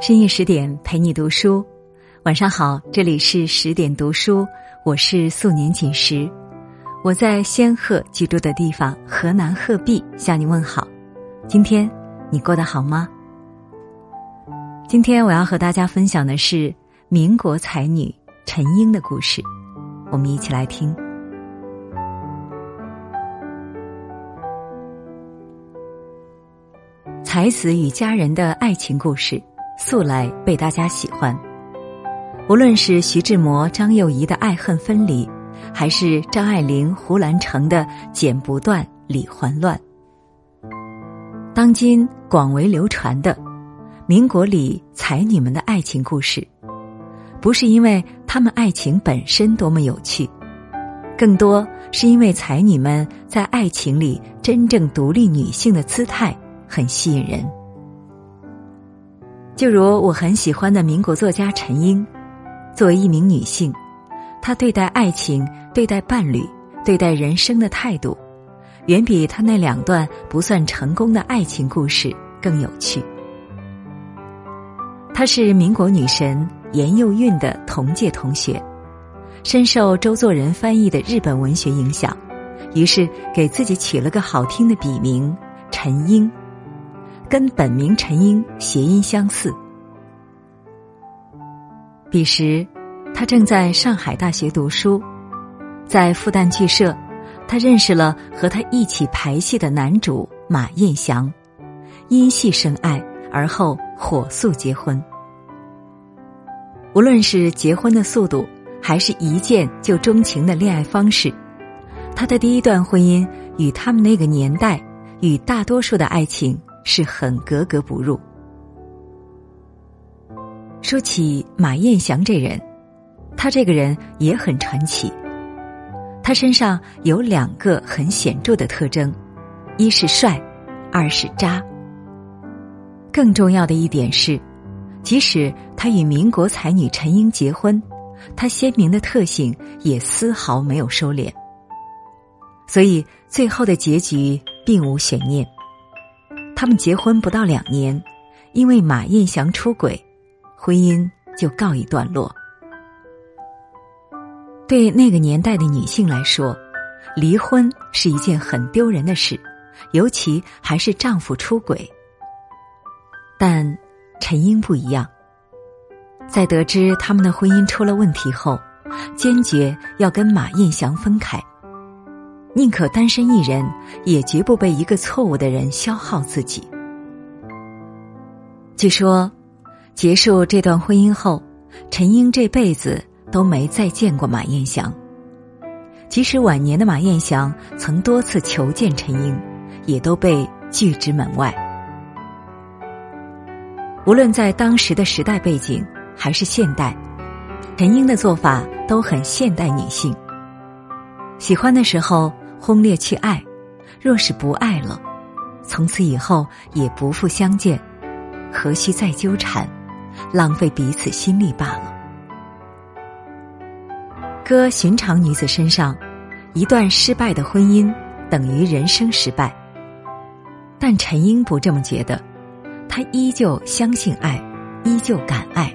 深夜十点陪你读书，晚上好，这里是十点读书，我是素年锦时，我在仙鹤居住的地方河南鹤壁向你问好。今天你过得好吗？今天我要和大家分享的是民国才女陈英的故事，我们一起来听。才子与佳人的爱情故事。素来被大家喜欢。无论是徐志摩、张幼仪的爱恨分离，还是张爱玲、胡兰成的剪不断、理还乱，当今广为流传的民国里才女们的爱情故事，不是因为她们爱情本身多么有趣，更多是因为才女们在爱情里真正独立女性的姿态很吸引人。就如我很喜欢的民国作家陈英，作为一名女性，她对待爱情、对待伴侣、对待人生的态度，远比她那两段不算成功的爱情故事更有趣。她是民国女神严幼韵的同届同学，深受周作人翻译的日本文学影响，于是给自己取了个好听的笔名陈英。跟本名陈英谐音相似。彼时，他正在上海大学读书，在复旦剧社，他认识了和他一起排戏的男主马彦祥，因戏生爱，而后火速结婚。无论是结婚的速度，还是一见就钟情的恋爱方式，他的第一段婚姻与他们那个年代与大多数的爱情。是很格格不入。说起马彦祥这人，他这个人也很传奇。他身上有两个很显著的特征：一是帅，二是渣。更重要的一点是，即使他与民国才女陈英结婚，他鲜明的特性也丝毫没有收敛。所以最后的结局并无悬念。他们结婚不到两年，因为马艳祥出轨，婚姻就告一段落。对那个年代的女性来说，离婚是一件很丢人的事，尤其还是丈夫出轨。但陈英不一样，在得知他们的婚姻出了问题后，坚决要跟马艳祥分开。宁可单身一人，也绝不被一个错误的人消耗自己。据说，结束这段婚姻后，陈英这辈子都没再见过马彦祥。即使晚年的马彦祥曾多次求见陈英，也都被拒之门外。无论在当时的时代背景还是现代，陈英的做法都很现代女性。喜欢的时候。轰烈去爱，若是不爱了，从此以后也不复相见，何须再纠缠，浪费彼此心力罢了。搁寻常女子身上，一段失败的婚姻等于人生失败。但陈英不这么觉得，她依旧相信爱，依旧敢爱。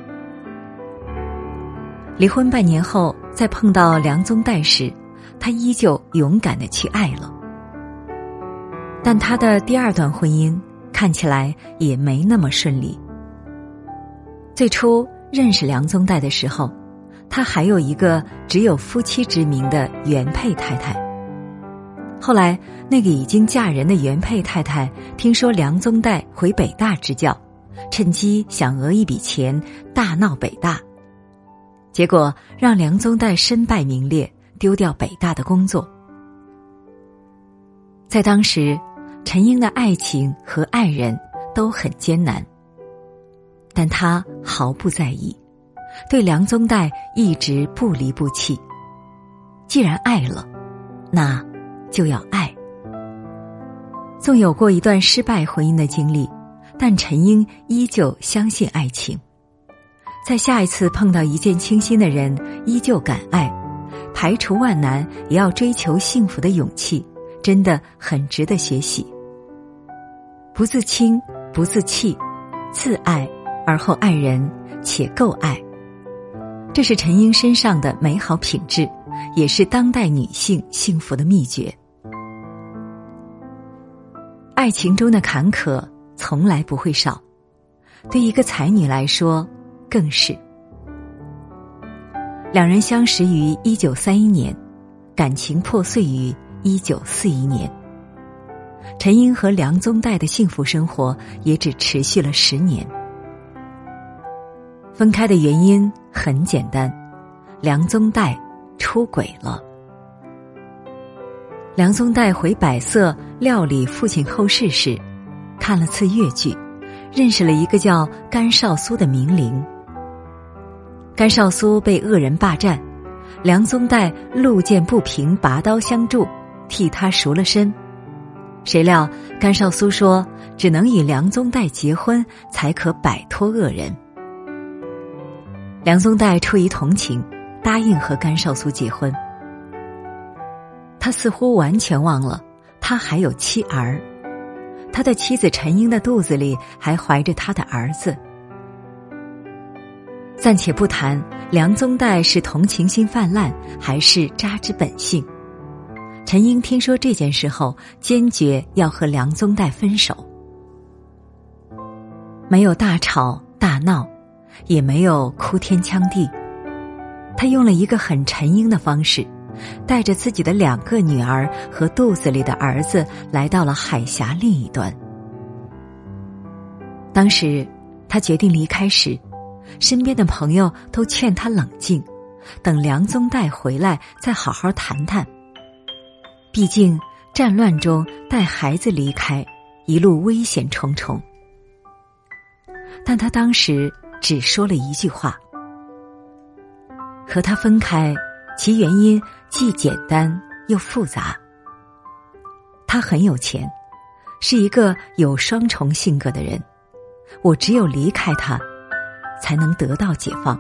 离婚半年后，再碰到梁宗岱时。他依旧勇敢的去爱了，但他的第二段婚姻看起来也没那么顺利。最初认识梁宗岱的时候，他还有一个只有夫妻之名的原配太太。后来，那个已经嫁人的原配太太听说梁宗岱回北大支教，趁机想讹一笔钱，大闹北大，结果让梁宗岱身败名裂。丢掉北大的工作，在当时，陈英的爱情和爱人都很艰难，但他毫不在意，对梁宗岱一直不离不弃。既然爱了，那就要爱。纵有过一段失败婚姻的经历，但陈英依旧相信爱情，在下一次碰到一见倾心的人，依旧敢爱。排除万难也要追求幸福的勇气，真的很值得学习。不自轻，不自弃，自爱而后爱人，且够爱。这是陈英身上的美好品质，也是当代女性幸福的秘诀。爱情中的坎坷从来不会少，对一个才女来说更是。两人相识于一九三一年，感情破碎于一九四一年。陈英和梁宗岱的幸福生活也只持续了十年。分开的原因很简单，梁宗岱出轨了。梁宗岱回百色料理父亲后事时，看了次越剧，认识了一个叫甘少苏的名伶。甘少苏被恶人霸占，梁宗岱路见不平，拔刀相助，替他赎了身。谁料甘少苏说，只能与梁宗岱结婚，才可摆脱恶人。梁宗岱出于同情，答应和甘少苏结婚。他似乎完全忘了，他还有妻儿，他的妻子陈英的肚子里还怀着他的儿子。暂且不谈梁宗岱是同情心泛滥，还是渣之本性，陈英听说这件事后，坚决要和梁宗岱分手。没有大吵大闹，也没有哭天抢地，他用了一个很陈英的方式。带着自己的两个女儿和肚子里的儿子来到了海峡另一端。当时，他决定离开时，身边的朋友都劝他冷静，等梁宗岱回来再好好谈谈。毕竟战乱中带孩子离开，一路危险重重。但他当时只说了一句话：“和他分开，其原因。”既简单又复杂。他很有钱，是一个有双重性格的人。我只有离开他，才能得到解放，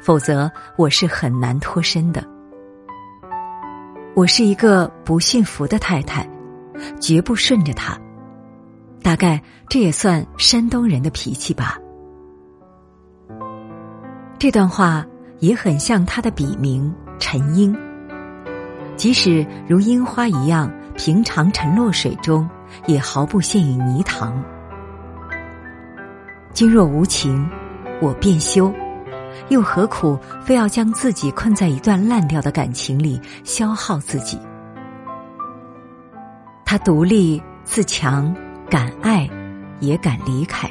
否则我是很难脱身的。我是一个不驯服的太太，绝不顺着他。大概这也算山东人的脾气吧。这段话也很像他的笔名陈英。即使如樱花一样平常沉落水中，也毫不陷于泥塘。君若无情，我便休，又何苦非要将自己困在一段烂掉的感情里，消耗自己？他独立自强，敢爱，也敢离开。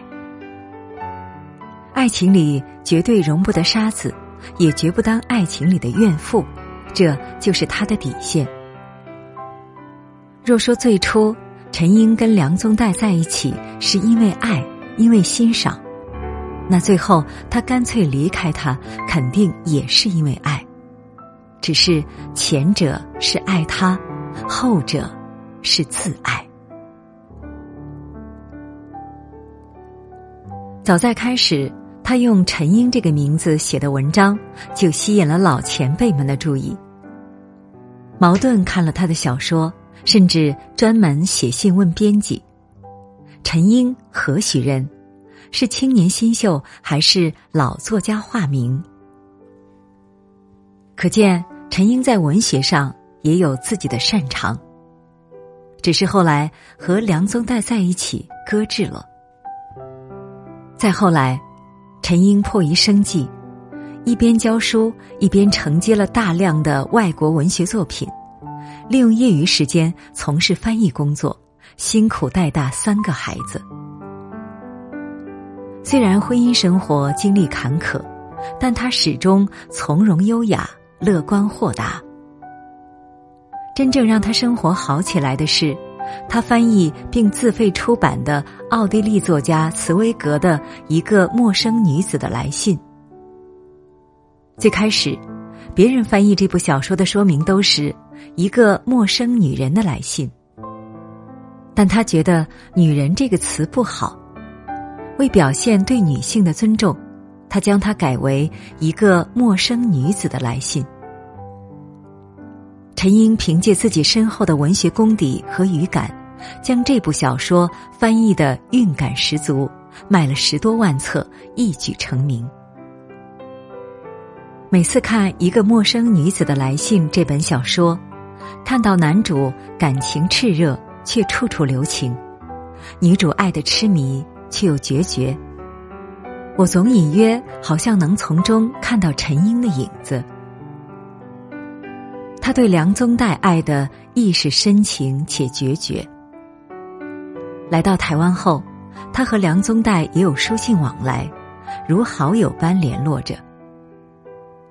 爱情里绝对容不得沙子，也绝不当爱情里的怨妇。这就是他的底线。若说最初陈英跟梁宗岱在一起是因为爱，因为欣赏，那最后他干脆离开他，肯定也是因为爱。只是前者是爱他，后者是自爱。早在开始。他用陈英这个名字写的文章，就吸引了老前辈们的注意。茅盾看了他的小说，甚至专门写信问编辑：“陈英何许人？是青年新秀，还是老作家化名？”可见陈英在文学上也有自己的擅长，只是后来和梁宗岱在一起搁置了。再后来。陈英迫于生计，一边教书，一边承接了大量的外国文学作品，利用业余时间从事翻译工作，辛苦带大三个孩子。虽然婚姻生活经历坎坷，但他始终从容优雅、乐观豁达。真正让他生活好起来的是。他翻译并自费出版的奥地利作家茨威格的一个陌生女子的来信。最开始，别人翻译这部小说的说明都是一个陌生女人的来信，但他觉得“女人”这个词不好，为表现对女性的尊重，他将它改为一个陌生女子的来信。陈英凭借自己深厚的文学功底和语感，将这部小说翻译的韵感十足，卖了十多万册，一举成名。每次看《一个陌生女子的来信》这本小说，看到男主感情炽热却处处留情，女主爱的痴迷却又决绝，我总隐约好像能从中看到陈英的影子。他对梁宗岱爱的亦是深情且决绝。来到台湾后，他和梁宗岱也有书信往来，如好友般联络着。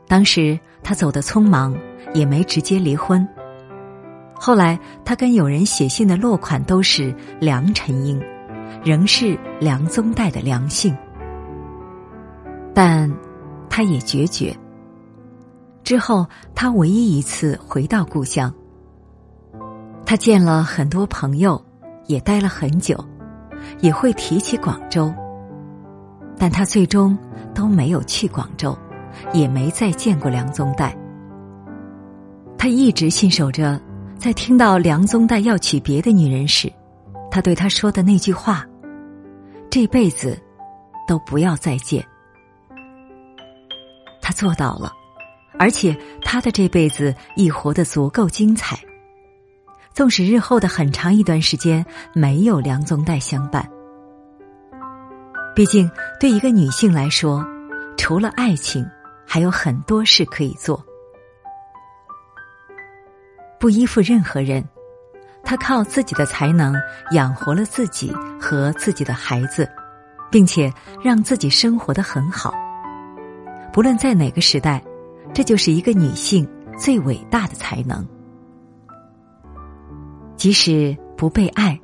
当时他走得匆忙，也没直接离婚。后来他跟友人写信的落款都是梁陈英，仍是梁宗岱的梁姓，但他也决绝。之后，他唯一一次回到故乡。他见了很多朋友，也待了很久，也会提起广州。但他最终都没有去广州，也没再见过梁宗岱。他一直信守着，在听到梁宗岱要娶别的女人时，他对他说的那句话：“这辈子都不要再见。”他做到了。而且他的这辈子亦活得足够精彩。纵使日后的很长一段时间没有梁宗岱相伴，毕竟对一个女性来说，除了爱情，还有很多事可以做。不依附任何人，他靠自己的才能养活了自己和自己的孩子，并且让自己生活的很好。不论在哪个时代。这就是一个女性最伟大的才能，即使不被爱，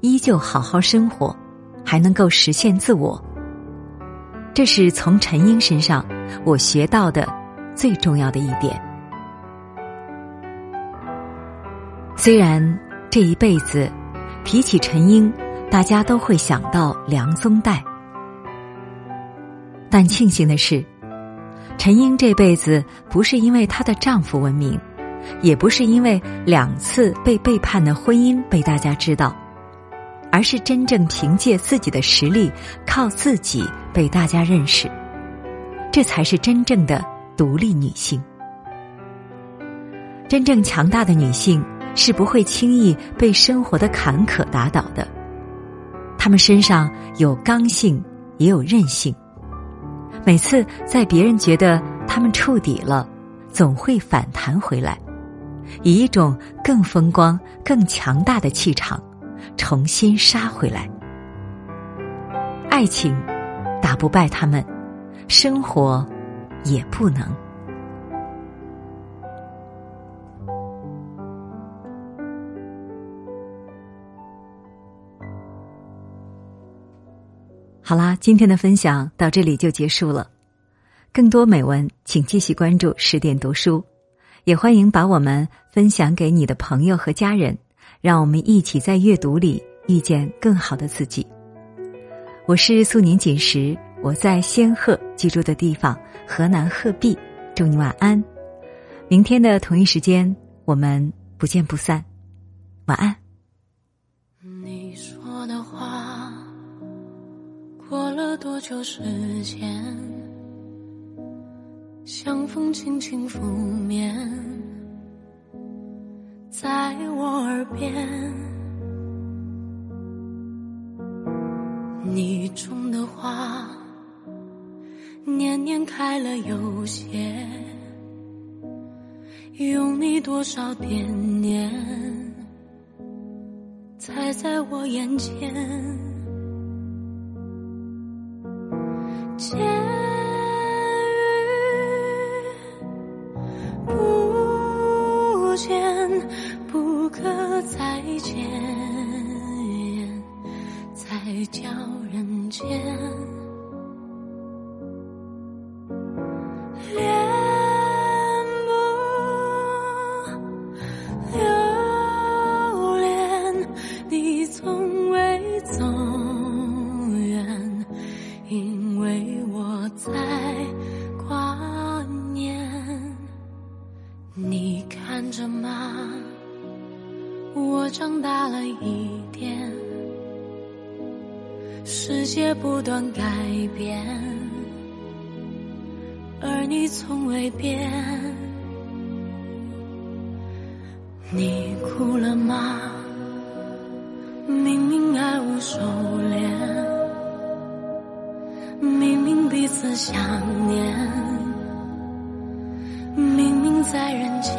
依旧好好生活，还能够实现自我。这是从陈英身上我学到的最重要的一点。虽然这一辈子提起陈英，大家都会想到梁宗岱，但庆幸的是。陈英这辈子不是因为她的丈夫闻名，也不是因为两次被背叛的婚姻被大家知道，而是真正凭借自己的实力，靠自己被大家认识，这才是真正的独立女性。真正强大的女性是不会轻易被生活的坎坷打倒的，他们身上有刚性，也有韧性。每次在别人觉得他们触底了，总会反弹回来，以一种更风光、更强大的气场，重新杀回来。爱情打不败他们，生活也不能。好啦，今天的分享到这里就结束了。更多美文，请继续关注十点读书，也欢迎把我们分享给你的朋友和家人，让我们一起在阅读里遇见更好的自己。我是素年锦时，我在仙鹤居住的地方河南鹤壁，祝你晚安。明天的同一时间，我们不见不散。晚安。多久时间？像风轻轻拂面，在我耳边。你种的花，年年开了又谢，用你多少惦念，才在我眼前。断改变，而你从未变。你哭了吗？明明爱无收敛，明明彼此想念，明明在人间。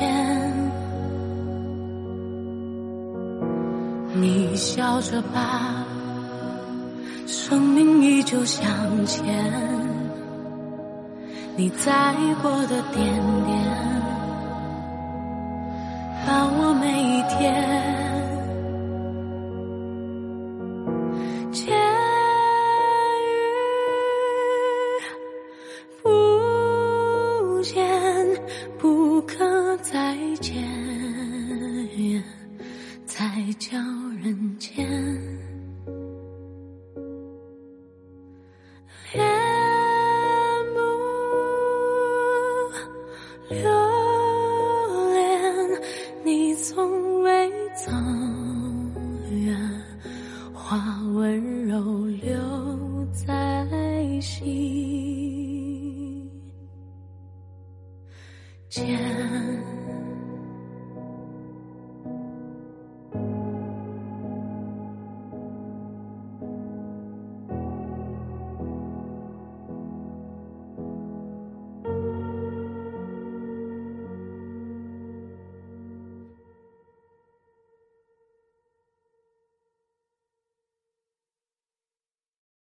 你笑着吧，生命依旧向前。你在过的点点，温柔留在心间。